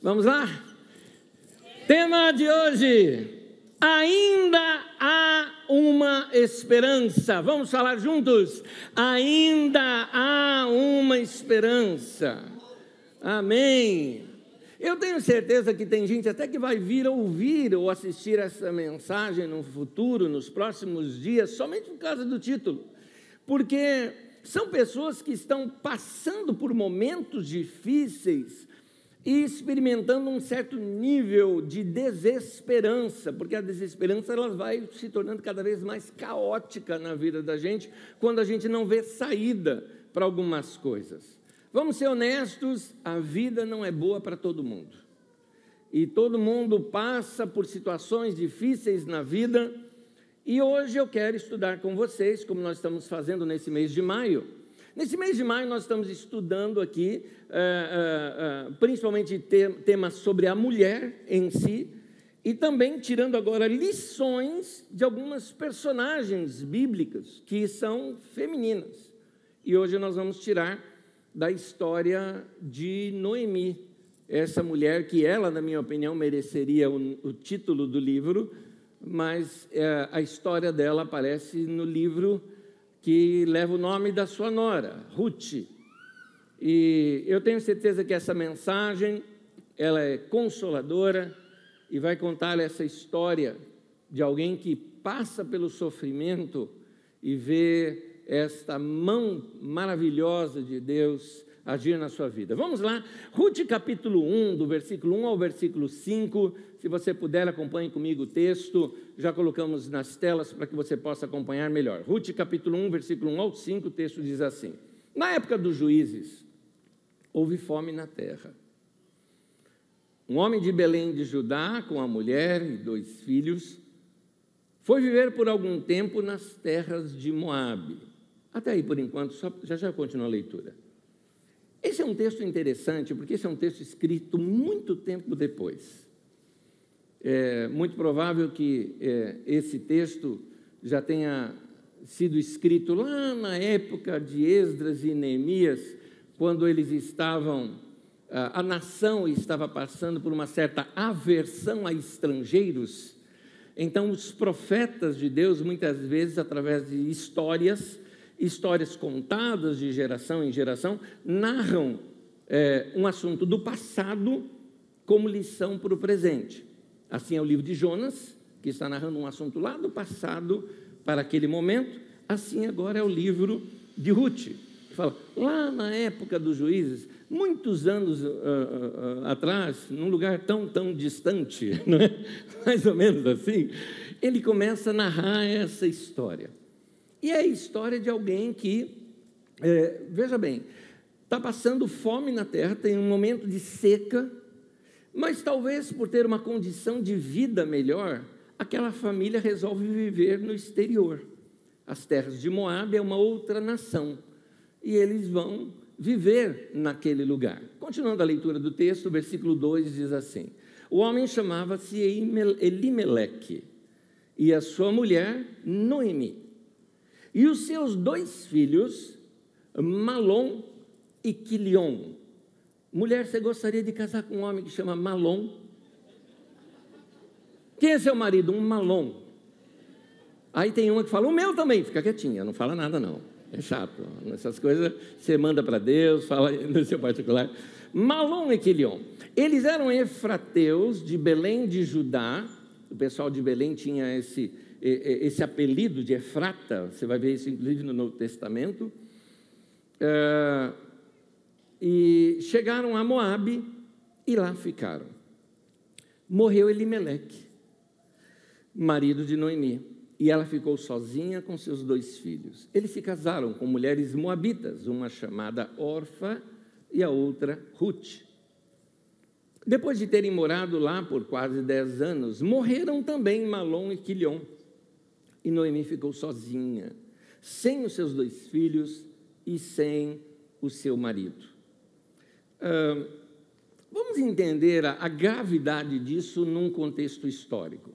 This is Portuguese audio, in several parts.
Vamos lá? Tema de hoje: ainda há uma esperança. Vamos falar juntos? Ainda há uma esperança. Amém. Eu tenho certeza que tem gente até que vai vir ouvir ou assistir essa mensagem no futuro, nos próximos dias, somente por causa do título. Porque são pessoas que estão passando por momentos difíceis e experimentando um certo nível de desesperança, porque a desesperança ela vai se tornando cada vez mais caótica na vida da gente quando a gente não vê saída para algumas coisas. Vamos ser honestos, a vida não é boa para todo mundo. E todo mundo passa por situações difíceis na vida. E hoje eu quero estudar com vocês, como nós estamos fazendo nesse mês de maio. Nesse mês de maio, nós estamos estudando aqui, uh, uh, uh, principalmente temas sobre a mulher em si, e também tirando agora lições de algumas personagens bíblicas que são femininas. E hoje nós vamos tirar da história de Noemi, essa mulher que ela, na minha opinião, mereceria o, o título do livro, mas é, a história dela aparece no livro que leva o nome da sua nora, Ruth. E eu tenho certeza que essa mensagem ela é consoladora e vai contar essa história de alguém que passa pelo sofrimento e vê esta mão maravilhosa de Deus agir na sua vida. Vamos lá, Ruth capítulo 1, do versículo 1 ao versículo 5. Se você puder, acompanhe comigo o texto. Já colocamos nas telas para que você possa acompanhar melhor. Ruth capítulo 1, versículo 1 ao 5, o texto diz assim: Na época dos juízes, houve fome na terra. Um homem de Belém de Judá, com a mulher e dois filhos, foi viver por algum tempo nas terras de Moabe até aí, por enquanto, só, já já continua a leitura. Esse é um texto interessante, porque esse é um texto escrito muito tempo depois. É muito provável que é, esse texto já tenha sido escrito lá na época de Esdras e Neemias, quando eles estavam, a, a nação estava passando por uma certa aversão a estrangeiros. Então, os profetas de Deus, muitas vezes, através de histórias, histórias contadas de geração em geração, narram é, um assunto do passado como lição para o presente. Assim é o livro de Jonas, que está narrando um assunto lá do passado para aquele momento. Assim agora é o livro de Ruth. Fala, lá na época dos juízes, muitos anos uh, uh, uh, atrás, num lugar tão, tão distante, não é? mais ou menos assim, ele começa a narrar essa história. E é a história de alguém que, é, veja bem, está passando fome na terra, tem um momento de seca, mas talvez por ter uma condição de vida melhor, aquela família resolve viver no exterior. As terras de Moab é uma outra nação e eles vão viver naquele lugar. Continuando a leitura do texto, o versículo 2 diz assim: O homem chamava-se Elimeleque e a sua mulher Noemi. E os seus dois filhos, Malom e Quilion. Mulher, você gostaria de casar com um homem que chama Malom? Quem é seu marido? Um Malom. Aí tem uma que fala, o meu também, fica quietinha, não fala nada não. É chato. Essas coisas você manda para Deus, fala no seu particular. Malom e Quilion. Eles eram efrateus de Belém de Judá. O pessoal de Belém tinha esse esse apelido de Efrata, você vai ver isso inclusive no Novo Testamento, é, e chegaram a Moabe e lá ficaram. Morreu Elimeleque, marido de Noemi, e ela ficou sozinha com seus dois filhos. Eles se casaram com mulheres moabitas, uma chamada Orfa e a outra Ruth. Depois de terem morado lá por quase dez anos, morreram também Malom e Quilion e Noemi ficou sozinha, sem os seus dois filhos e sem o seu marido. Vamos entender a, a gravidade disso num contexto histórico.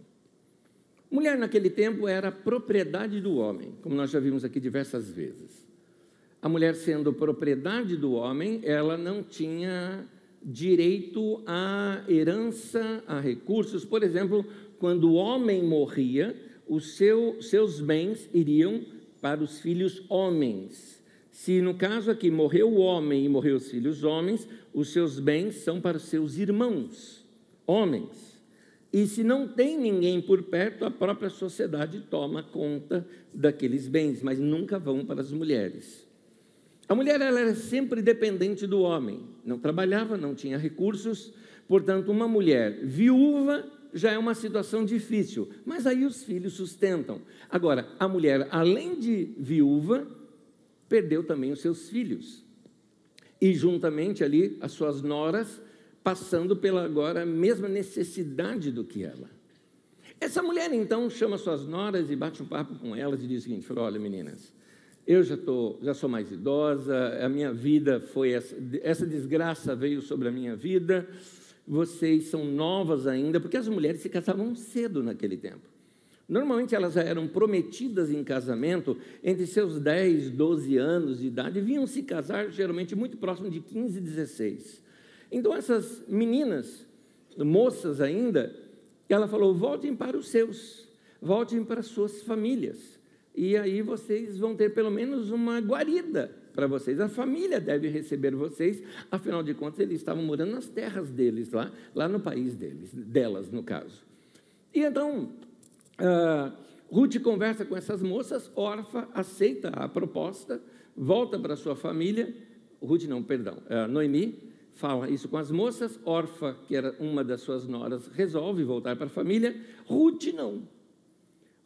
Mulher naquele tempo era propriedade do homem, como nós já vimos aqui diversas vezes. A mulher sendo propriedade do homem, ela não tinha direito à herança, a recursos. Por exemplo, quando o homem morria, os seu, seus bens iriam para os filhos homens. Se no caso aqui morreu o homem e morreu os filhos homens, os seus bens são para os seus irmãos, homens. E se não tem ninguém por perto, a própria sociedade toma conta daqueles bens, mas nunca vão para as mulheres. A mulher ela era sempre dependente do homem, não trabalhava, não tinha recursos, portanto, uma mulher viúva já é uma situação difícil, mas aí os filhos sustentam. Agora, a mulher, além de viúva, perdeu também os seus filhos. E juntamente ali as suas noras, passando pela agora mesma necessidade do que ela. Essa mulher então chama suas noras e bate um papo com elas e diz o seguinte: olha, meninas, eu já, tô, já sou mais idosa, a minha vida foi essa, essa desgraça veio sobre a minha vida, vocês são novas ainda, porque as mulheres se casavam cedo naquele tempo. Normalmente elas eram prometidas em casamento entre seus 10, 12 anos de idade e vinham se casar geralmente muito próximo de 15, 16. Então essas meninas, moças ainda, ela falou: voltem para os seus, voltem para suas famílias e aí vocês vão ter pelo menos uma guarida para vocês. A família deve receber vocês, afinal de contas, eles estavam morando nas terras deles, lá, lá no país deles, delas, no caso. E então, uh, Ruth conversa com essas moças, Orfa aceita a proposta, volta para sua família, Ruth não, perdão, uh, Noemi fala isso com as moças, Orfa, que era uma das suas noras, resolve voltar para a família, Ruth não.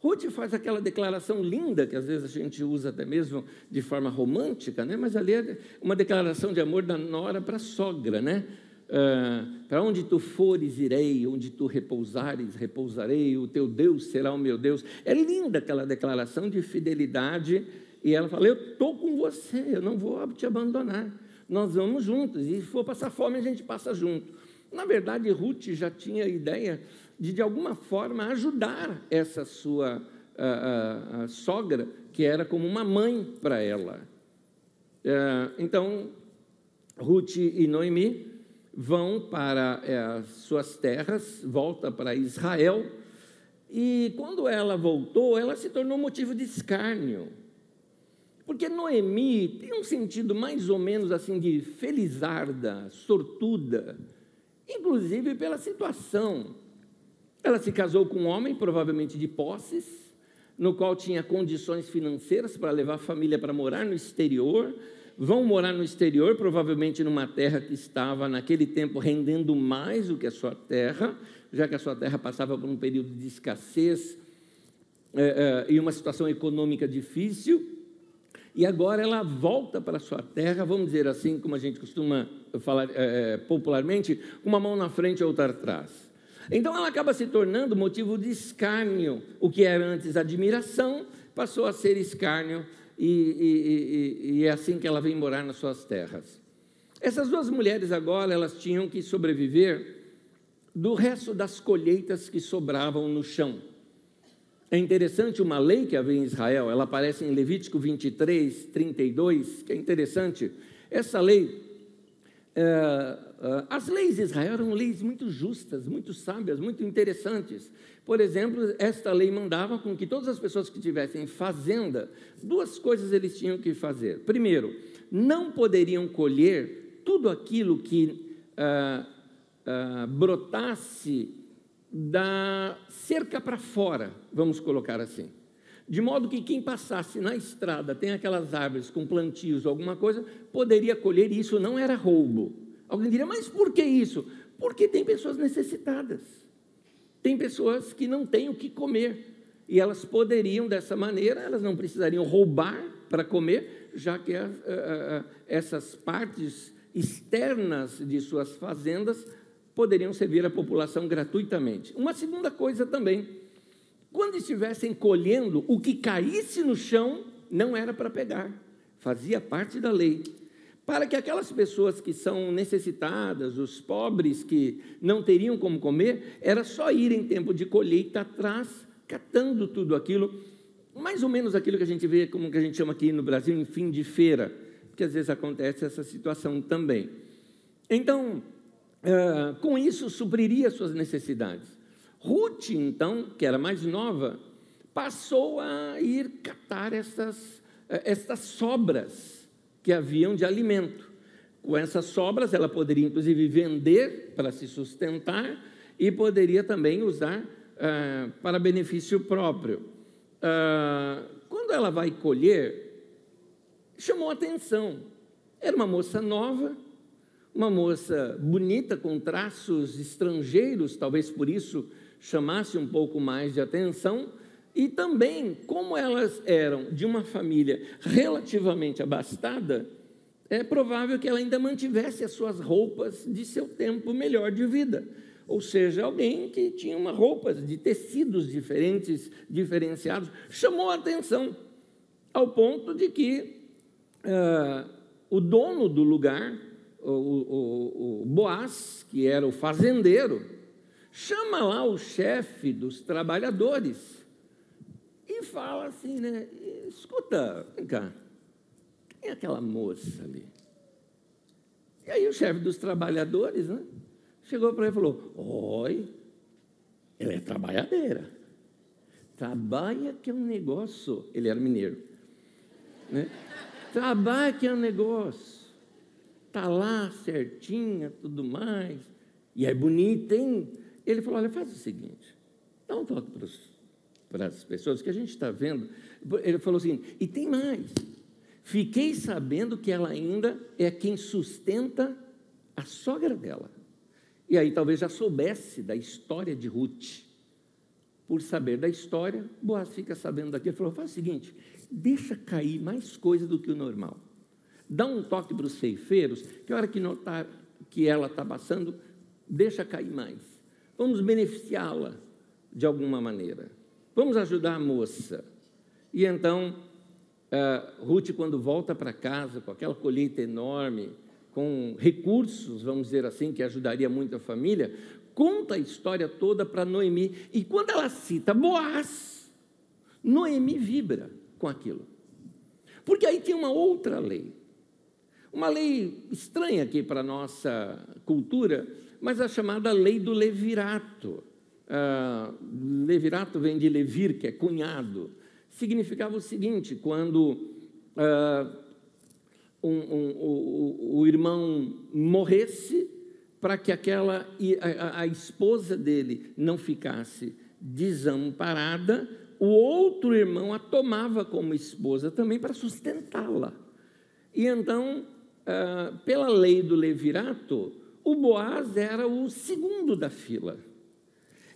Ruth faz aquela declaração linda que às vezes a gente usa até mesmo de forma romântica, né? mas ali é uma declaração de amor da nora para a sogra, né? Uh, para onde tu fores, irei, onde tu repousares, repousarei, o teu Deus será o meu Deus. É linda aquela declaração de fidelidade, e ela fala: Eu estou com você, eu não vou te abandonar, nós vamos juntos, e se for passar fome, a gente passa junto. Na verdade, Ruth já tinha ideia de, de alguma forma, ajudar essa sua a, a, a sogra, que era como uma mãe para ela. É, então, Ruth e Noemi vão para é, as suas terras, volta para Israel, e quando ela voltou, ela se tornou motivo de escárnio. Porque Noemi tem um sentido mais ou menos assim de felizarda, sortuda, inclusive pela situação. Ela se casou com um homem, provavelmente de posses, no qual tinha condições financeiras para levar a família para morar no exterior. Vão morar no exterior, provavelmente numa terra que estava, naquele tempo, rendendo mais do que a sua terra, já que a sua terra passava por um período de escassez é, é, e uma situação econômica difícil. E agora ela volta para a sua terra, vamos dizer assim, como a gente costuma falar é, popularmente, uma mão na frente e outra atrás. Então ela acaba se tornando motivo de escárnio. O que era antes admiração passou a ser escárnio, e, e, e, e é assim que ela vem morar nas suas terras. Essas duas mulheres agora elas tinham que sobreviver do resto das colheitas que sobravam no chão. É interessante uma lei que havia em Israel, ela aparece em Levítico 23, 32, que é interessante. Essa lei é, as leis de Israel eram leis muito justas, muito sábias, muito interessantes. Por exemplo, esta lei mandava com que todas as pessoas que tivessem fazenda, duas coisas eles tinham que fazer. Primeiro, não poderiam colher tudo aquilo que uh, uh, brotasse da cerca para fora, vamos colocar assim. De modo que quem passasse na estrada, tem aquelas árvores com plantios ou alguma coisa, poderia colher, e isso não era roubo. Alguém diria, mas por que isso? Porque tem pessoas necessitadas. Tem pessoas que não têm o que comer. E elas poderiam, dessa maneira, elas não precisariam roubar para comer, já que as, uh, uh, essas partes externas de suas fazendas poderiam servir à população gratuitamente. Uma segunda coisa também, quando estivessem colhendo, o que caísse no chão não era para pegar, fazia parte da lei. Para que aquelas pessoas que são necessitadas, os pobres que não teriam como comer, era só ir em tempo de colheita atrás, catando tudo aquilo, mais ou menos aquilo que a gente vê, como que a gente chama aqui no Brasil, em fim de feira, porque às vezes acontece essa situação também. Então, uh, com isso, supriria suas necessidades. Ruth, então, que era mais nova, passou a ir catar essas, eh, estas sobras que haviam de alimento. Com essas sobras, ela poderia inclusive vender para se sustentar e poderia também usar uh, para benefício próprio. Uh, quando ela vai colher, chamou atenção. Era uma moça nova, uma moça bonita, com traços estrangeiros, talvez por isso chamasse um pouco mais de atenção, e também, como elas eram de uma família relativamente abastada, é provável que ela ainda mantivesse as suas roupas de seu tempo melhor de vida. Ou seja, alguém que tinha uma roupas de tecidos diferentes, diferenciados, chamou a atenção, ao ponto de que uh, o dono do lugar, o, o, o Boaz, que era o fazendeiro, chama lá o chefe dos trabalhadores e fala assim, né? Escuta, vem cá, quem é aquela moça ali? E aí o chefe dos trabalhadores, né? Chegou para ele e falou: Oi, ela é trabalhadeira. Trabalha que é um negócio. Ele era mineiro. Né? Trabalha que é um negócio. Está lá certinha, tudo mais. E é bonita, hein? Ele falou: olha, faz o seguinte, dá um toque para as pessoas que a gente está vendo. Ele falou assim, e tem mais. Fiquei sabendo que ela ainda é quem sustenta a sogra dela. E aí talvez já soubesse da história de Ruth. Por saber da história, Boaz fica sabendo daqui. Ele falou: faz o seguinte, deixa cair mais coisa do que o normal. Dá um toque para os ceifeiros, que a hora que notar que ela está passando, deixa cair mais. Vamos beneficiá-la de alguma maneira. Vamos ajudar a moça. E então, uh, Ruth, quando volta para casa com aquela colheita enorme, com recursos, vamos dizer assim, que ajudaria muito a família, conta a história toda para Noemi. E quando ela cita Boaz, Noemi vibra com aquilo. Porque aí tem uma outra lei. Uma lei estranha aqui para a nossa cultura, mas a chamada lei do levirato. Uh, levirato vem de levir, que é cunhado. Significava o seguinte: quando uh, um, um, o, o, irmão morresse, para que aquela a, a esposa dele não ficasse desamparada, o outro irmão a tomava como esposa também para sustentá-la. E então, uh, pela lei do levirato, o Boaz era o segundo da fila.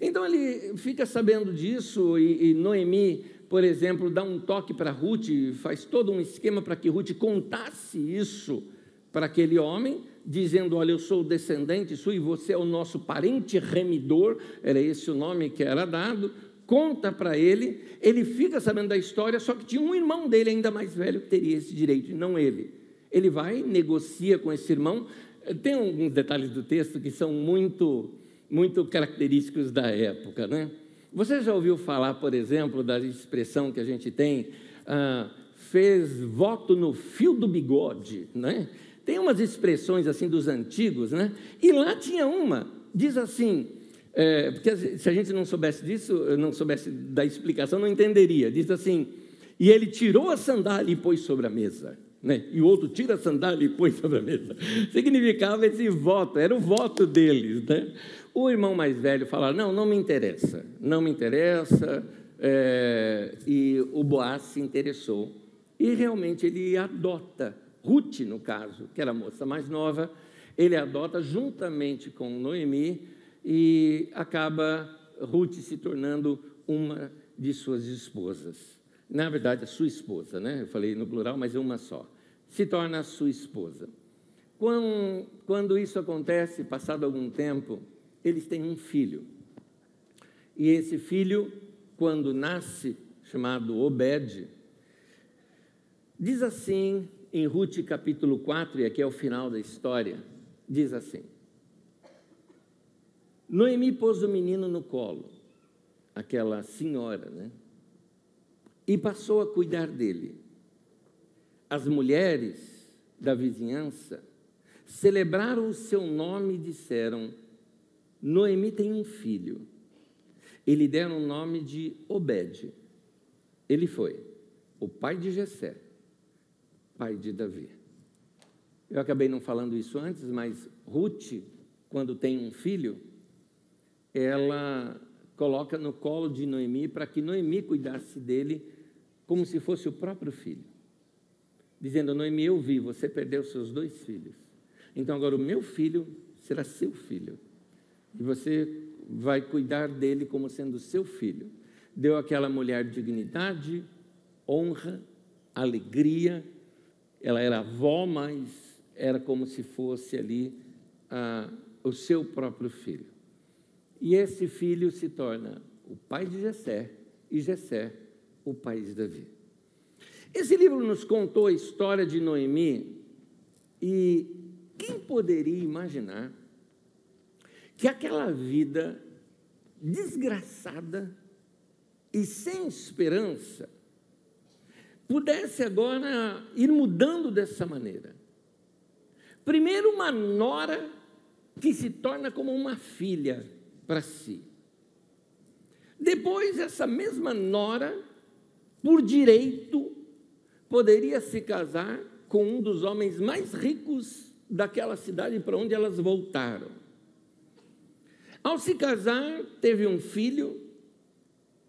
Então ele fica sabendo disso e, e Noemi, por exemplo, dá um toque para Ruth, faz todo um esquema para que Ruth contasse isso para aquele homem, dizendo: Olha, eu sou descendente sua e você é o nosso parente remidor, era esse o nome que era dado. Conta para ele, ele fica sabendo da história, só que tinha um irmão dele ainda mais velho que teria esse direito, e não ele. Ele vai, negocia com esse irmão, tem alguns detalhes do texto que são muito, muito característicos da época, né? Você já ouviu falar, por exemplo, da expressão que a gente tem, ah, fez voto no fio do bigode, né? Tem umas expressões assim dos antigos, né? E lá tinha uma, diz assim, é, porque se a gente não soubesse disso, não soubesse da explicação, não entenderia. Diz assim, e ele tirou a sandália e pôs sobre a mesa né? e o outro tira a sandália e põe sobre a mesa. Significava esse voto, era o voto deles. Né? O irmão mais velho fala: Não, não me interessa, não me interessa. É, e o Boaz se interessou. E realmente ele adota, Ruth, no caso, que era a moça mais nova, ele adota juntamente com Noemi e acaba Ruth se tornando uma de suas esposas na verdade, a sua esposa, né? Eu falei no plural, mas é uma só. Se torna a sua esposa. Quando, quando isso acontece, passado algum tempo, eles têm um filho. E esse filho, quando nasce, chamado Obed, diz assim em Ruth capítulo 4, e aqui é o final da história, diz assim: Noemi pôs o menino no colo, aquela senhora, né? e passou a cuidar dele. As mulheres da vizinhança celebraram o seu nome e disseram: Noemi tem um filho. E lhe deram o nome de Obed. Ele foi o pai de Jessé, pai de Davi. Eu acabei não falando isso antes, mas Ruth, quando tem um filho, ela coloca no colo de Noemi para que Noemi cuidasse dele como se fosse o próprio filho. Dizendo: Noemi, eu vi, você perdeu seus dois filhos. Então agora o meu filho será seu filho. E você vai cuidar dele como sendo seu filho. Deu àquela mulher dignidade, honra, alegria. Ela era avó, mas era como se fosse ali o seu próprio filho. E esse filho se torna o pai de Jessé e Jessé o pai de Davi. Esse livro nos contou a história de Noemi e quem poderia imaginar que aquela vida desgraçada e sem esperança pudesse agora ir mudando dessa maneira. Primeiro, uma nora que se torna como uma filha para si. Depois, essa mesma nora, por direito, poderia se casar com um dos homens mais ricos daquela cidade para onde elas voltaram. Ao se casar, teve um filho,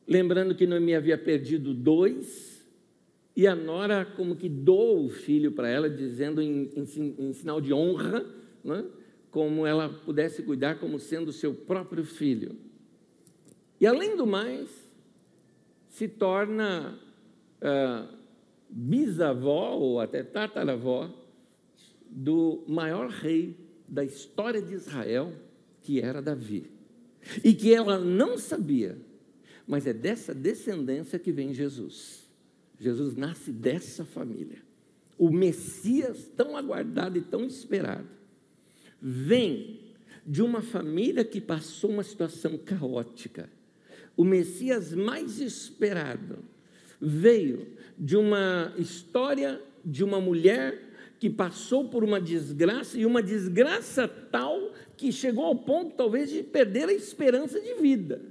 lembrando que Noemi havia perdido dois, e a nora como que doou o filho para ela, dizendo em, em, em sinal de honra, né? como ela pudesse cuidar como sendo seu próprio filho. E além do mais, se torna uh, bisavó ou até tataravó do maior rei da história de Israel, que era Davi. E que ela não sabia, mas é dessa descendência que vem Jesus. Jesus nasce dessa família. O Messias tão aguardado e tão esperado vem de uma família que passou uma situação caótica. O Messias mais esperado veio de uma história de uma mulher que passou por uma desgraça e uma desgraça tal que chegou ao ponto talvez de perder a esperança de vida.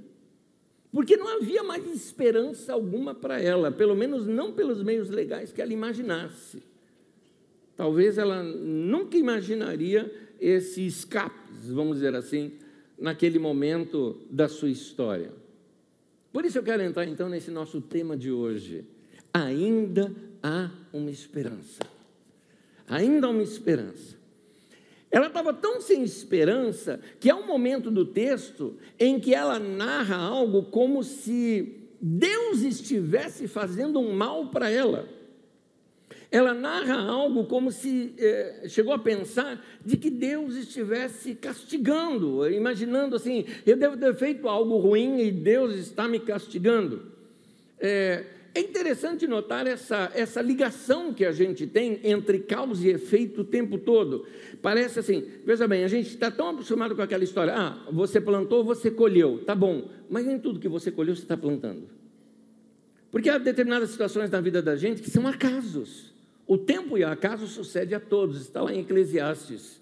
Porque não havia mais esperança alguma para ela, pelo menos não pelos meios legais que ela imaginasse. Talvez ela nunca imaginaria esse escape, vamos dizer assim, naquele momento da sua história. Por isso eu quero entrar então nesse nosso tema de hoje. Ainda há uma esperança. Ainda há uma esperança. Ela estava tão sem esperança que há um momento do texto em que ela narra algo como se Deus estivesse fazendo um mal para ela ela narra algo como se eh, chegou a pensar de que Deus estivesse castigando, imaginando assim: eu devo ter feito algo ruim e Deus está me castigando. É, é interessante notar essa, essa ligação que a gente tem entre causa e efeito o tempo todo. Parece assim, veja bem, a gente está tão acostumado com aquela história: ah, você plantou, você colheu, tá bom, mas nem tudo que você colheu você está plantando. Porque há determinadas situações na vida da gente que são acasos. O tempo e o acaso sucede a todos, está lá em Eclesiastes.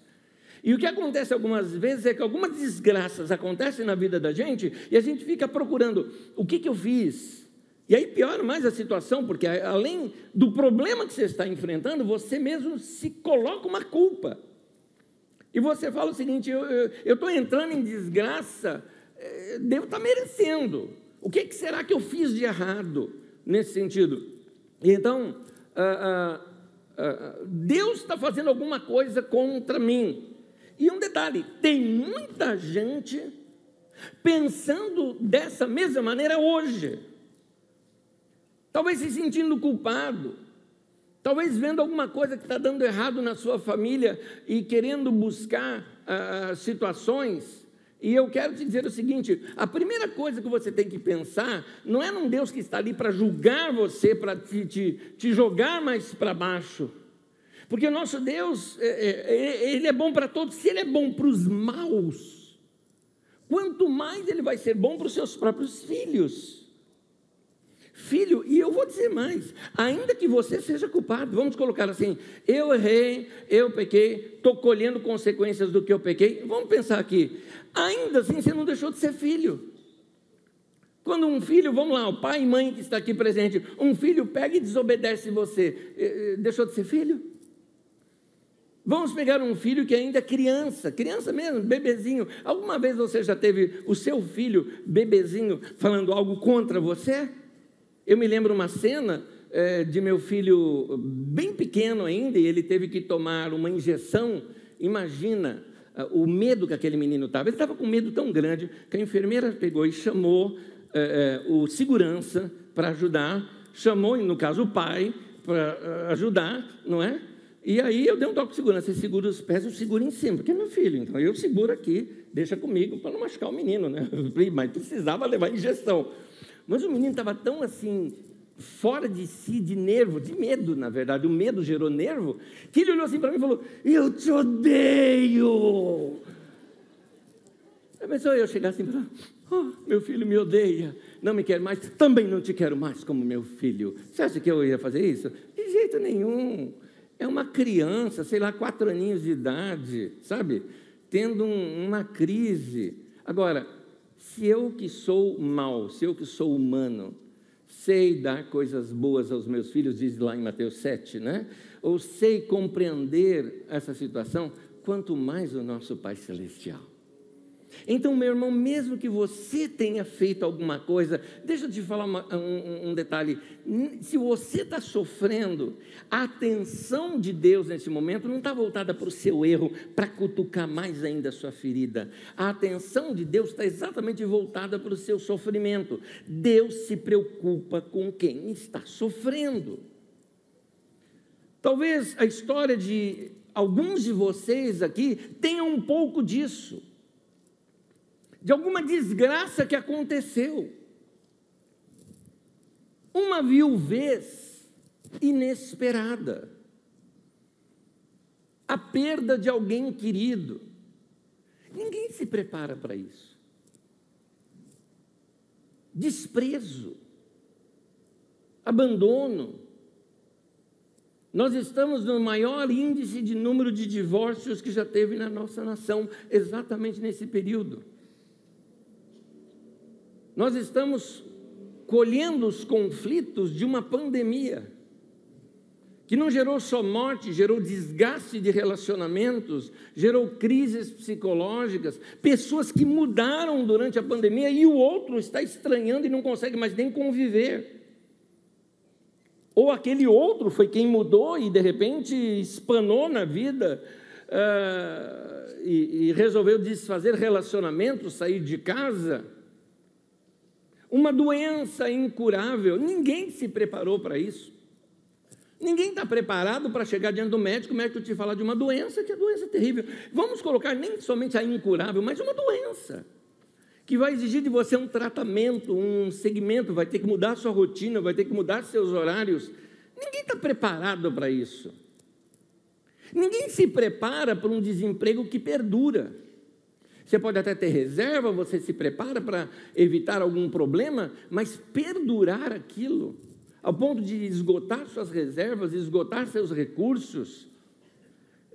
E o que acontece algumas vezes é que algumas desgraças acontecem na vida da gente e a gente fica procurando o que, que eu fiz. E aí piora mais a situação, porque além do problema que você está enfrentando, você mesmo se coloca uma culpa. E você fala o seguinte: eu estou entrando em desgraça, eh, devo estar tá merecendo. O que, que, será que eu fiz de errado nesse sentido? Então, ah, ah, ah, Deus está fazendo alguma coisa contra mim. E um detalhe: tem muita gente pensando dessa mesma maneira hoje. Talvez se sentindo culpado, talvez vendo alguma coisa que está dando errado na sua família e querendo buscar uh, situações e eu quero te dizer o seguinte: a primeira coisa que você tem que pensar não é num Deus que está ali para julgar você, para te, te, te, jogar mais para baixo. Porque o nosso Deus, é, é, é, ele é bom para todos. Se ele é bom para os maus, quanto mais ele vai ser bom para os seus próprios filhos. Filho, e eu vou dizer mais, ainda que você seja culpado, vamos colocar assim: eu errei, eu pequei, estou colhendo consequências do que eu pequei. Vamos pensar aqui, ainda assim você não deixou de ser filho. Quando um filho, vamos lá, o pai e mãe que está aqui presente, um filho pega e desobedece você, eh, eh, deixou de ser filho? Vamos pegar um filho que ainda é criança, criança mesmo, bebezinho. Alguma vez você já teve o seu filho, bebezinho, falando algo contra você? Eu me lembro uma cena é, de meu filho bem pequeno ainda, e ele teve que tomar uma injeção. Imagina o medo que aquele menino estava. Ele estava com medo tão grande que a enfermeira pegou e chamou é, é, o segurança para ajudar, chamou, no caso, o pai para ajudar, não é? E aí eu dei um toque de segurança, você segura os pés, eu seguro em cima, porque é meu filho, então eu seguro aqui, deixa comigo para não machucar o menino, né? Mas precisava levar injeção. Mas o menino estava tão assim, fora de si, de nervo, de medo, na verdade, o medo gerou nervo, que ele olhou assim para mim e falou: Eu te odeio. Pensou eu chegar assim para oh, meu filho me odeia, não me quer mais, também não te quero mais como meu filho. Você acha que eu ia fazer isso? De jeito nenhum. É uma criança, sei lá, quatro aninhos de idade, sabe? Tendo um, uma crise. Agora, se eu que sou mal, se eu que sou humano, sei dar coisas boas aos meus filhos, diz lá em Mateus 7, né? Ou sei compreender essa situação, quanto mais o nosso Pai Celestial. Então, meu irmão, mesmo que você tenha feito alguma coisa, deixa eu te falar uma, um, um, detalhe: se você está sofrendo, a atenção de Deus nesse momento não está voltada para o seu erro, para cutucar mais ainda a sua ferida. A atenção de Deus está exatamente voltada para o seu sofrimento. Deus se preocupa com quem está sofrendo. Talvez a história de alguns de vocês aqui tenha um pouco disso de alguma desgraça que aconteceu. Uma viuvez inesperada. A perda de alguém querido. Ninguém se prepara para isso. Desprezo. Abandono. Nós estamos no maior índice de número de divórcios que já teve na nossa nação, exatamente nesse período. Nós estamos colhendo os conflitos de uma pandemia, que não gerou só morte, gerou desgaste de relacionamentos, gerou crises psicológicas, pessoas que mudaram durante a pandemia e o outro está estranhando e não consegue mais nem conviver. Ou aquele outro foi quem mudou e de repente espanou na vida uh, e, e resolveu desfazer relacionamentos, sair de casa uma doença incurável. Ninguém se preparou para isso. Ninguém está preparado para chegar diante do médico, o médico te falar de uma doença, que é doença terrível. Vamos colocar nem somente a incurável, mas uma doença que vai exigir de você um tratamento, um segmento, vai ter que mudar sua rotina, vai ter que mudar seus horários. Ninguém está preparado para isso. Ninguém se prepara para um desemprego que perdura. Você pode até ter reserva, você se prepara para evitar algum problema, mas perdurar aquilo, ao ponto de esgotar suas reservas, esgotar seus recursos,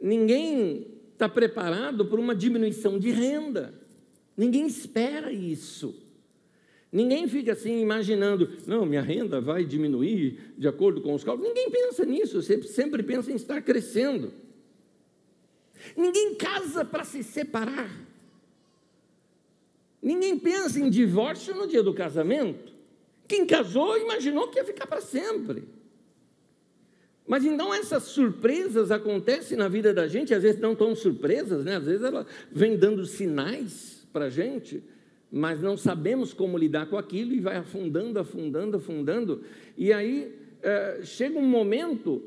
ninguém está preparado para uma diminuição de renda. Ninguém espera isso. Ninguém fica assim imaginando, não, minha renda vai diminuir de acordo com os cálculos. Ninguém pensa nisso, você sempre pensa em estar crescendo. Ninguém casa para se separar. Ninguém pensa em divórcio no dia do casamento. Quem casou imaginou que ia ficar para sempre. Mas então essas surpresas acontecem na vida da gente, às vezes não tão surpresas, né? às vezes ela vem dando sinais para a gente, mas não sabemos como lidar com aquilo e vai afundando, afundando, afundando. E aí é, chega um momento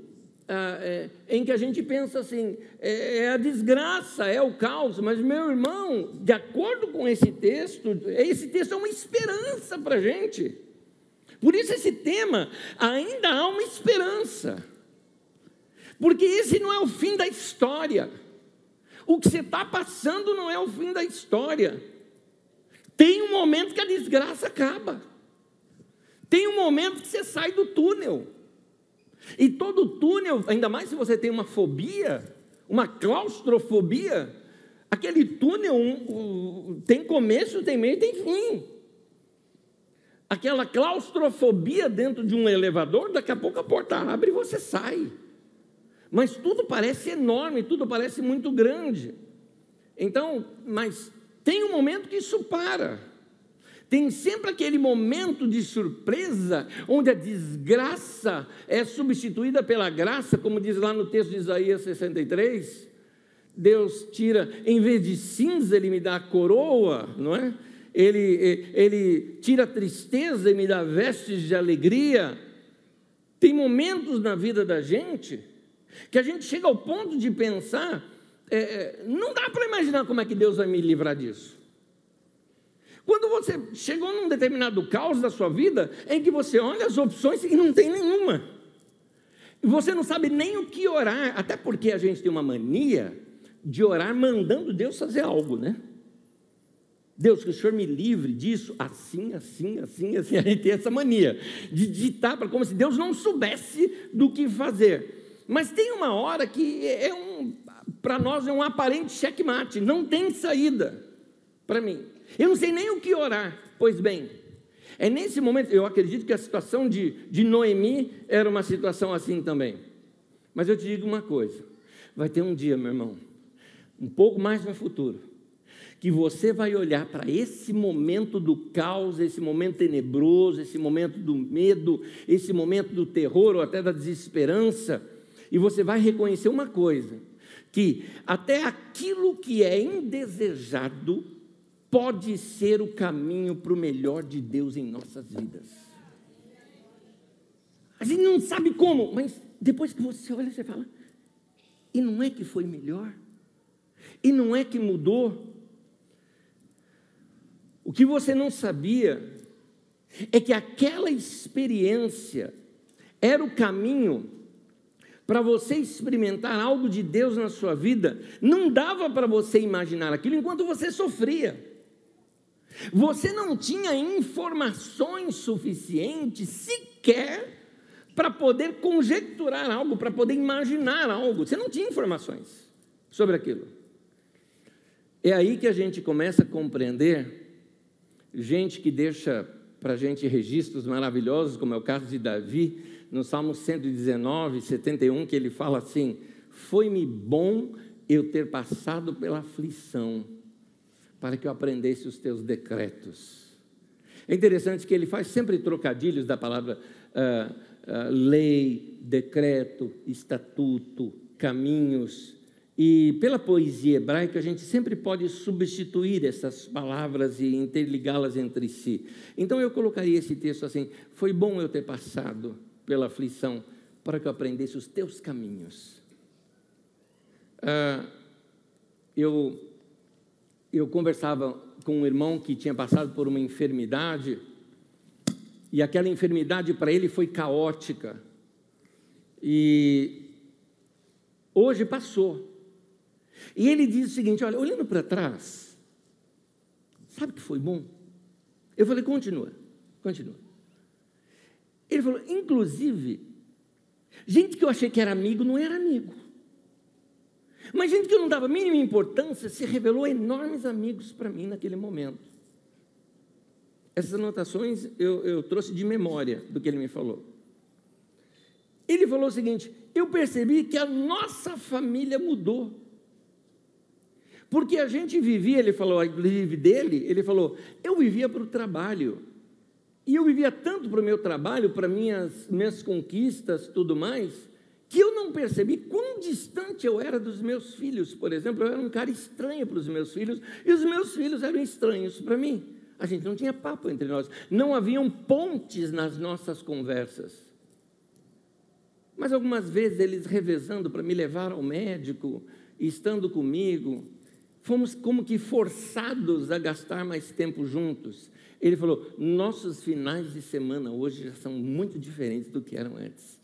ah, é, em que a gente pensa assim: é, é, a desgraça, é o caos, mas meu irmão, de acordo com esse texto, esse texto é uma esperança para a gente. Por isso, esse tema ainda há uma esperança, porque esse não é o fim da história. O que você está passando não é o fim da história. Tem um momento que a desgraça acaba. Tem um momento que você sai do túnel. E todo túnel, ainda mais se você tem uma fobia, uma claustrofobia, aquele túnel tem começo, tem meio, tem fim. Aquela claustrofobia dentro de um elevador, daqui a pouco a porta abre e você sai. Mas tudo parece enorme, tudo parece muito grande. Então, mas tem um momento que isso para. Tem sempre aquele momento de surpresa, onde a desgraça é substituída pela graça, como diz lá no texto de Isaías 63. Deus tira, em vez de cinza, Ele me dá a coroa, não é? Ele, ele tira a tristeza e me dá vestes de alegria. Tem momentos na vida da gente que a gente chega ao ponto de pensar: é, não dá para imaginar como é que Deus vai me livrar disso. Quando você chegou num determinado caos da sua vida, em que você olha as opções e não tem nenhuma. E você não sabe nem o que orar, até porque a gente tem uma mania de orar mandando Deus fazer algo, né? Deus, que o Senhor me livre disso, assim, assim, assim, assim. A gente tem essa mania de ditar para como se Deus não soubesse do que fazer. Mas tem uma hora que é um, para nós é um aparente checkmate, não tem saída para mim. Eu não sei nem o que orar. Pois bem, é nesse momento, eu acredito que a situação de, de Noemi era uma situação assim também. Mas eu te digo uma coisa: vai ter um dia, meu irmão, um pouco mais no futuro, que você vai olhar para esse momento do caos, esse momento tenebroso, esse momento do medo, esse momento do terror ou até da desesperança, e você vai reconhecer uma coisa: que até aquilo que é indesejado pode ser o caminho para o melhor de Deus em nossas vidas. A gente não sabe como, mas depois que você olha, você fala: e não é que foi melhor? E não é que mudou? O que você não sabia é que aquela experiência era o caminho para você experimentar algo de Deus na sua vida. Não dava para você imaginar aquilo enquanto você sofria. Você não tinha informações suficientes sequer para poder conjecturar algo, para poder imaginar algo. Você não tinha informações sobre aquilo. É aí que a gente começa a compreender gente que deixa para a gente registros maravilhosos, como é o caso de Davi, no Salmo 119, 71, que ele fala assim: Foi-me bom eu ter passado pela aflição para que eu aprendesse os teus decretos. É interessante que ele faz sempre trocadilhos da palavra uh, uh, lei, decreto, estatuto, caminhos. E pela poesia hebraica, a gente sempre pode substituir essas palavras e interligá-las entre si. Então eu colocaria esse texto assim: Foi bom eu ter passado pela aflição para que eu aprendesse os teus caminhos. Uh, eu eu conversava com um irmão que tinha passado por uma enfermidade, e aquela enfermidade para ele foi caótica. E hoje passou. E ele diz o seguinte: olha, olhando para trás, sabe que foi bom? Eu falei, continua, continua. Ele falou, inclusive, gente que eu achei que era amigo não era amigo. Mas gente que eu não dava mínima importância se revelou enormes amigos para mim naquele momento. Essas anotações eu, eu trouxe de memória do que ele me falou. Ele falou o seguinte: eu percebi que a nossa família mudou. Porque a gente vivia, ele falou, inclusive dele, ele falou, eu vivia para o trabalho. E eu vivia tanto para o meu trabalho, para minhas, minhas conquistas, tudo mais, que eu não percebi quão distante eu era dos meus filhos. Por exemplo, eu era um cara estranho para os meus filhos e os meus filhos eram estranhos para mim. A gente não tinha papo entre nós, não haviam pontes nas nossas conversas. Mas algumas vezes eles revezando para me levar ao médico, estando comigo, fomos como que forçados a gastar mais tempo juntos. Ele falou: nossos finais de semana hoje já são muito diferentes do que eram antes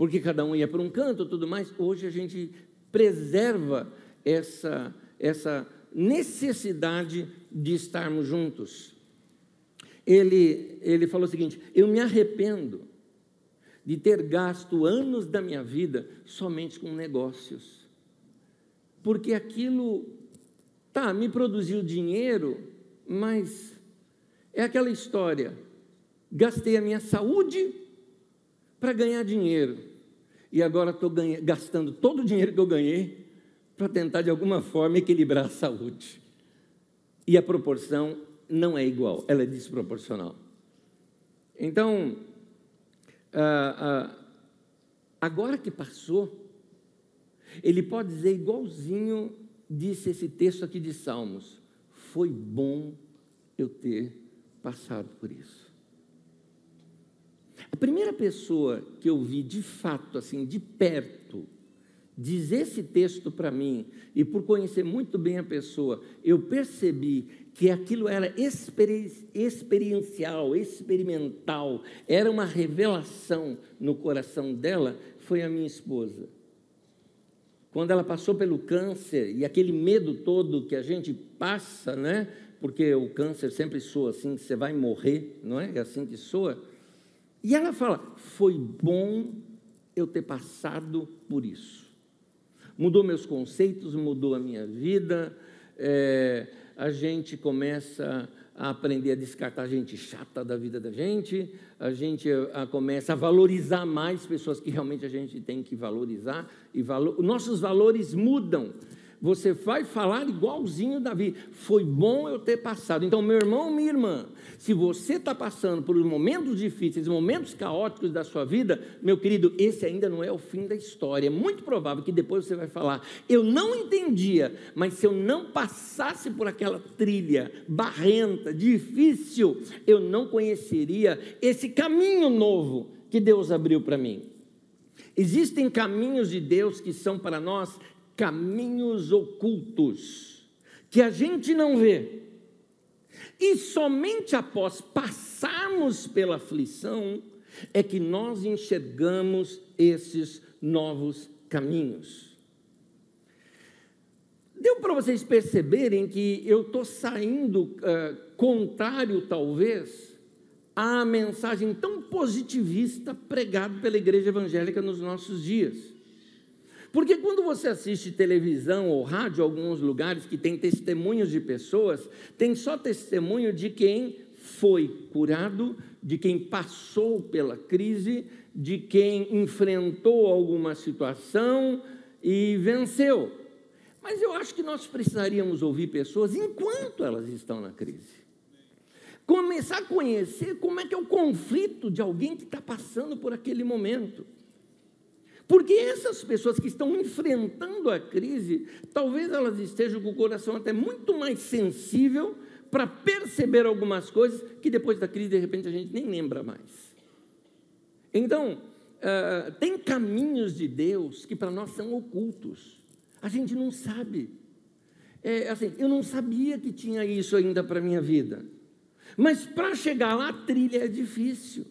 porque cada um ia para um canto tudo mais. Hoje a gente preserva essa, essa necessidade de estarmos juntos. ele, ele falou o seguinte: Eu me arrependo de ter gasto anos da minha vida somente com negócios, porque aquilo, tá, me produziu dinheiro, mas é aquela história: gastei a minha saúde para ganhar dinheiro, e agora estou gastando todo o dinheiro que eu ganhei para tentar de alguma forma equilibrar a saúde. E a proporção não é igual, ela é desproporcional. Então, agora que passou, ele pode dizer igualzinho disse esse texto aqui de Salmos: foi bom eu ter passado por isso. A primeira pessoa que eu vi de fato, assim, de perto, dizer esse texto para mim, e por conhecer muito bem a pessoa, eu percebi que aquilo era experiencial, experimental, era uma revelação no coração dela, foi a minha esposa. Quando ela passou pelo câncer e aquele medo todo que a gente passa, né? Porque o câncer sempre soa assim, que você vai morrer, não é? É assim que soa. E ela fala: foi bom eu ter passado por isso mudou meus conceitos, mudou a minha vida. É, a gente começa a aprender a descartar gente chata da vida da gente, a gente a começa a valorizar mais pessoas que realmente a gente tem que valorizar, e valo, nossos valores mudam você vai falar igualzinho Davi. Foi bom eu ter passado. Então, meu irmão, minha irmã, se você está passando por momentos difíceis, momentos caóticos da sua vida, meu querido, esse ainda não é o fim da história. É muito provável que depois você vai falar: eu não entendia, mas se eu não passasse por aquela trilha barrenta, difícil, eu não conheceria esse caminho novo que Deus abriu para mim. Existem caminhos de Deus que são para nós caminhos ocultos que a gente não vê. E somente após passarmos pela aflição é que nós enxergamos esses novos caminhos. Deu para vocês perceberem que eu estou saindo uh, contrário, talvez, à mensagem tão positivista pregada pela igreja evangélica nos nossos dias. Porque quando você assiste televisão ou rádio, alguns lugares que tem testemunhos de pessoas, tem só testemunho de quem foi curado, de quem passou pela crise, de quem enfrentou alguma situação e venceu. Mas eu acho que nós precisaríamos ouvir pessoas enquanto elas estão na crise. Começar a conhecer como é que é o conflito de alguém que está passando por aquele momento. Porque essas pessoas que estão enfrentando a crise, talvez elas estejam com o coração até muito mais sensível para perceber algumas coisas que depois da crise, de repente, a gente nem lembra mais. Então, uh, tem caminhos de Deus que para nós são ocultos. A gente não sabe. É, assim, eu não sabia que tinha isso ainda para a minha vida. Mas para chegar lá, a trilha é difícil.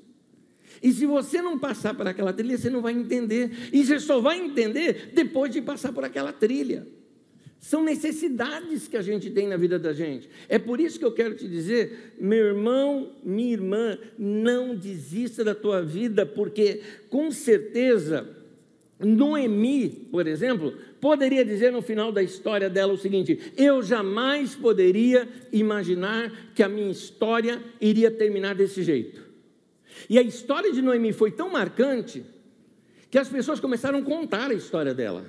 E se você não passar por aquela trilha, você não vai entender. E você só vai entender depois de passar por aquela trilha. São necessidades que a gente tem na vida da gente. É por isso que eu quero te dizer, meu irmão, minha irmã, não desista da tua vida, porque com certeza Noemi, por exemplo, poderia dizer no final da história dela o seguinte: Eu jamais poderia imaginar que a minha história iria terminar desse jeito. E a história de Noemi foi tão marcante que as pessoas começaram a contar a história dela.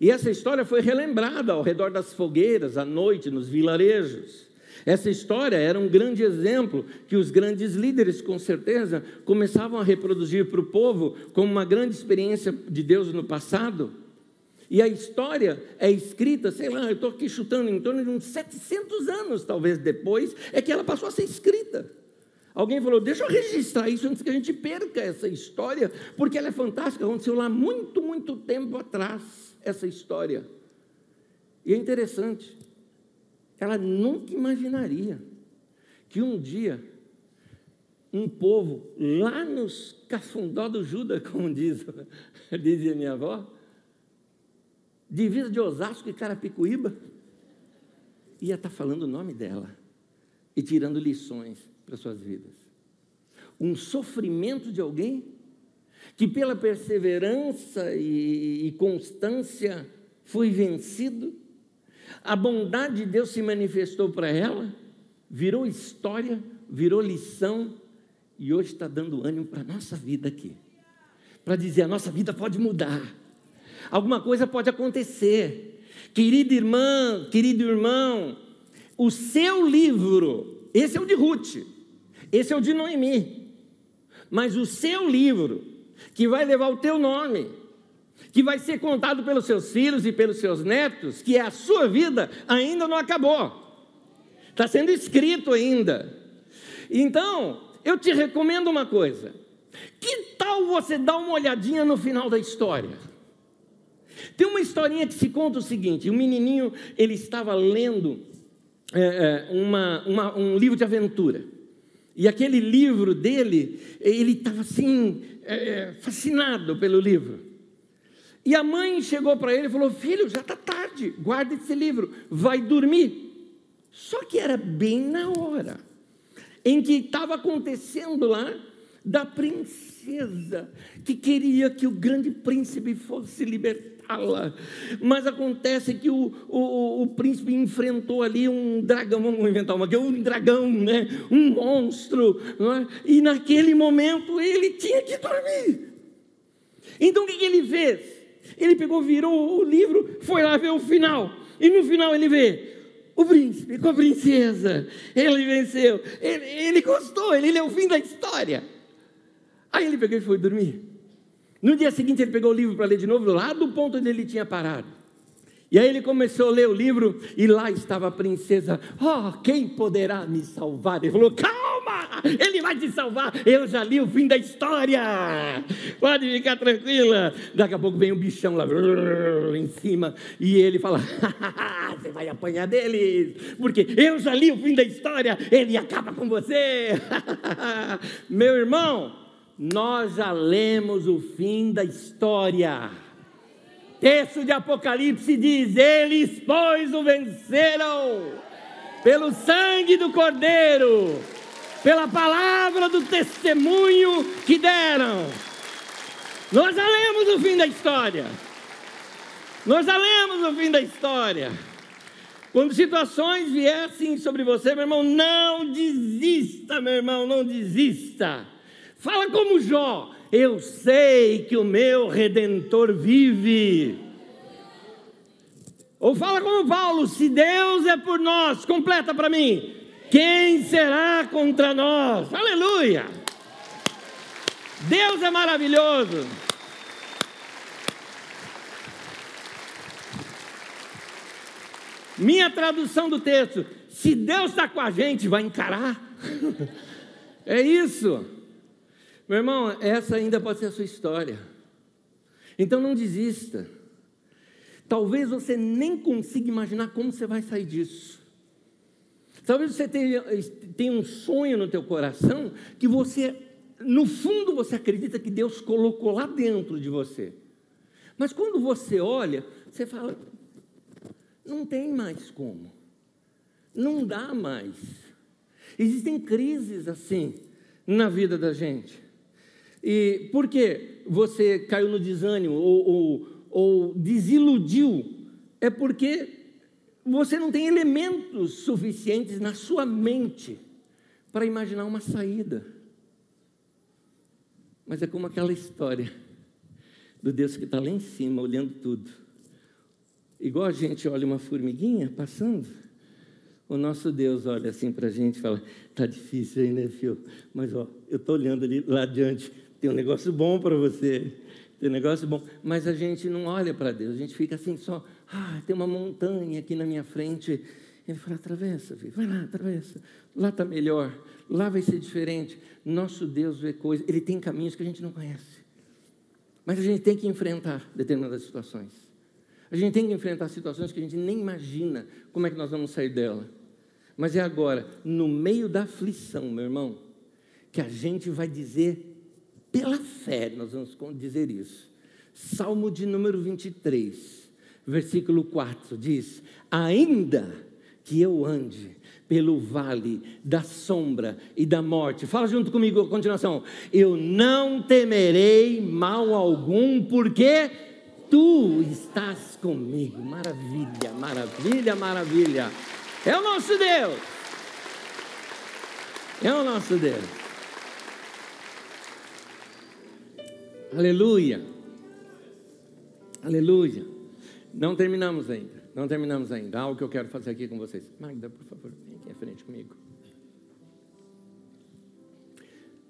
E essa história foi relembrada ao redor das fogueiras, à noite, nos vilarejos. Essa história era um grande exemplo que os grandes líderes, com certeza, começavam a reproduzir para o povo como uma grande experiência de Deus no passado. E a história é escrita, sei lá, eu estou aqui chutando em torno de uns 700 anos, talvez depois, é que ela passou a ser escrita. Alguém falou: deixa eu registrar isso antes que a gente perca essa história, porque ela é fantástica. Aconteceu lá muito, muito tempo atrás, essa história. E é interessante, ela nunca imaginaria que um dia um povo lá nos cafundó do Juda, como diz, dizia minha avó, divisa de Osasco e Carapicuíba, ia estar falando o nome dela e tirando lições para suas vidas. Um sofrimento de alguém que, pela perseverança e, e constância, foi vencido. A bondade de Deus se manifestou para ela, virou história, virou lição e hoje está dando ânimo para a nossa vida aqui. Para dizer: a nossa vida pode mudar, alguma coisa pode acontecer. Querida irmã, querido irmão, o seu livro, esse é o de Ruth, esse é o de Noemi, mas o seu livro, que vai levar o teu nome, que vai ser contado pelos seus filhos e pelos seus netos, que é a sua vida, ainda não acabou, está sendo escrito ainda. Então, eu te recomendo uma coisa: que tal você dar uma olhadinha no final da história? Tem uma historinha que se conta o seguinte: um menininho ele estava lendo é, é, uma, uma, um livro de aventura. E aquele livro dele, ele estava assim, é, é, fascinado pelo livro. E a mãe chegou para ele e falou: Filho, já está tarde, guarda esse livro, vai dormir. Só que era bem na hora em que estava acontecendo lá da princesa que queria que o grande príncipe fosse libertado Mas acontece que o, o, o príncipe enfrentou ali um dragão, vamos inventar uma um dragão, né? um monstro, é? e naquele momento ele tinha que dormir. Então o que, ele fez? Ele pegou, virou o livro, foi lá ver o final, e no final ele vê o príncipe com a princesa, ele venceu, ele, ele gostou, ele leu o fim da história. Aí ele pegou e foi dormir. No dia seguinte, ele pegou o livro para ler de novo, lá do ponto onde ele tinha parado. E aí ele começou a ler o livro, e lá estava a princesa. Oh, quem poderá me salvar? Ele falou: Calma, ele vai te salvar. Eu já li o fim da história. Pode ficar tranquila. Daqui a pouco vem um bichão lá em cima, e ele fala: Você vai apanhar deles, porque eu já li o fim da história. Ele acaba com você. Meu irmão, nós já lemos o fim da história. Texto de Apocalipse diz: Eles, pois, o venceram pelo sangue do Cordeiro, pela palavra do testemunho que deram. Nós já lemos o fim da história. Nós já lemos o fim da história. Quando situações viessem sobre você, meu irmão, não desista, meu irmão, não desista. Fala como Jó: Eu sei que o meu redentor vive. Ou fala como Paulo: Se Deus é por nós, completa para mim. Quem será contra nós? Aleluia! Deus é maravilhoso. Minha tradução do texto: se Deus está com a gente, vai encarar. é isso. Meu irmão, essa ainda pode ser a sua história. Então não desista. Talvez você nem consiga imaginar como você vai sair disso. Talvez você tenha, tenha um sonho no teu coração que você, no fundo, você acredita que Deus colocou lá dentro de você. Mas quando você olha, você fala, não tem mais como. Não dá mais. Existem crises assim na vida da gente. E por que você caiu no desânimo ou, ou, ou desiludiu? É porque você não tem elementos suficientes na sua mente para imaginar uma saída. Mas é como aquela história do Deus que está lá em cima, olhando tudo. Igual a gente olha uma formiguinha passando, o nosso Deus olha assim para a gente e fala: está difícil aí, né, filho? Mas ó, eu estou olhando ali lá adiante, tem um negócio bom para você, tem um negócio bom, mas a gente não olha para Deus, a gente fica assim só, ah, tem uma montanha aqui na minha frente. Ele fala, atravessa, filho, vai lá, atravessa, lá está melhor, lá vai ser diferente. Nosso Deus vê coisas, Ele tem caminhos que a gente não conhece. Mas a gente tem que enfrentar determinadas situações. A gente tem que enfrentar situações que a gente nem imagina como é que nós vamos sair dela. Mas é agora, no meio da aflição, meu irmão, que a gente vai dizer pela fé, nós vamos dizer isso. Salmo de número 23, versículo 4 diz: Ainda que eu ande pelo vale da sombra e da morte. Fala junto comigo a continuação. Eu não temerei mal algum, porque tu estás comigo. Maravilha, maravilha, maravilha. É o nosso Deus. É o nosso Deus. Aleluia. Aleluia. Não terminamos ainda. Não terminamos ainda. Algo que eu quero fazer aqui com vocês. Magda, por favor, vem aqui à frente comigo.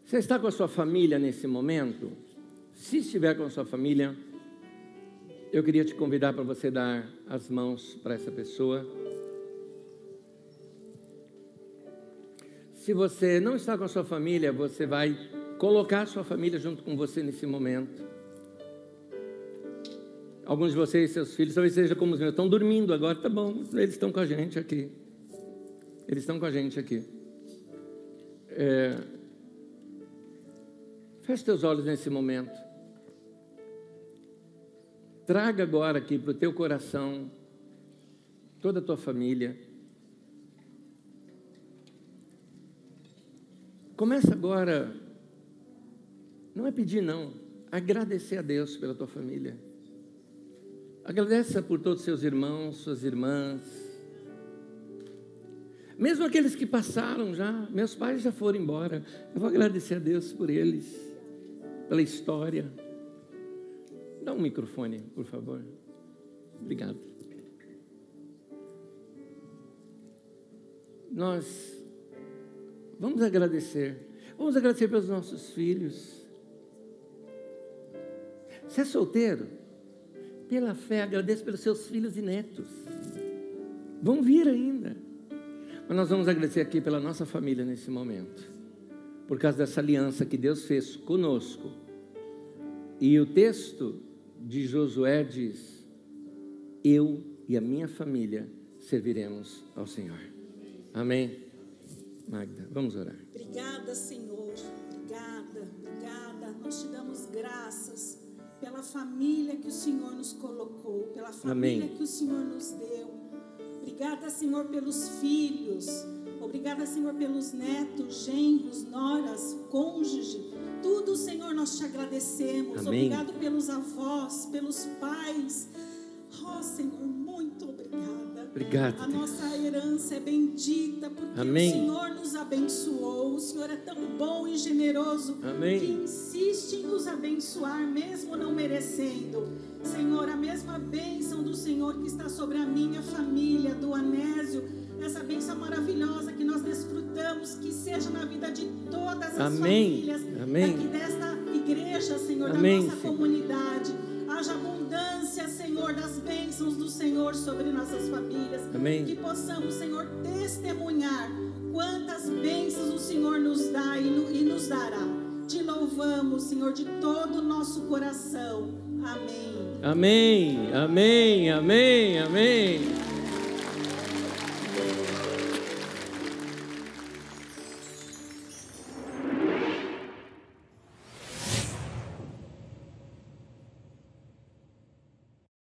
Você está com a sua família nesse momento? Se estiver com a sua família, eu queria te convidar para você dar as mãos para essa pessoa. Se você não está com a sua família, você vai colocar sua família junto com você nesse momento. Alguns de vocês, seus filhos, talvez seja como os meus, estão dormindo agora, tá bom, eles estão com a gente aqui. Eles estão com a gente aqui. É... Feche teus olhos nesse momento. Traga agora aqui para o teu coração toda a tua família. Começa agora, não é pedir não, agradecer a Deus pela tua família. Agradeça por todos os seus irmãos, suas irmãs. Mesmo aqueles que passaram já, meus pais já foram embora. Eu vou agradecer a Deus por eles, pela história. Dá um microfone, por favor. Obrigado. Nós vamos agradecer. Vamos agradecer pelos nossos filhos. Você é solteiro? pela fé, agradeço pelos seus filhos e netos. Vão vir ainda. Mas nós vamos agradecer aqui pela nossa família nesse momento. Por causa dessa aliança que Deus fez conosco. E o texto de Josué diz: Eu e a minha família serviremos ao Senhor. Amém. Magda, vamos orar. Obrigada, Senhor. Obrigada, obrigada. Nós te damos graças pela família que o Senhor nos colocou, pela família Amém. que o Senhor nos deu. Obrigada, Senhor, pelos filhos. Obrigada, Senhor, pelos netos, genros, noras, cônjuge. Tudo, Senhor, nós te agradecemos. Amém. Obrigado pelos avós, pelos pais. Oh, Senhor. Obrigado. A nossa herança é bendita porque Amém. o Senhor nos abençoou. O Senhor é tão bom e generoso Amém. que insiste em nos abençoar mesmo não merecendo. Senhor, a mesma bênção do Senhor que está sobre a minha família, do Anésio, essa bênção maravilhosa que nós desfrutamos, que seja na vida de todas as Amém. famílias Amém. aqui desta igreja, Senhor, Amém. da nossa comunidade. Haja Senhor, das bênçãos do Senhor sobre nossas famílias. Amém. Que possamos, Senhor, testemunhar quantas bênçãos o Senhor nos dá e, no, e nos dará. Te louvamos, Senhor, de todo o nosso coração. Amém. Amém, amém, amém, amém.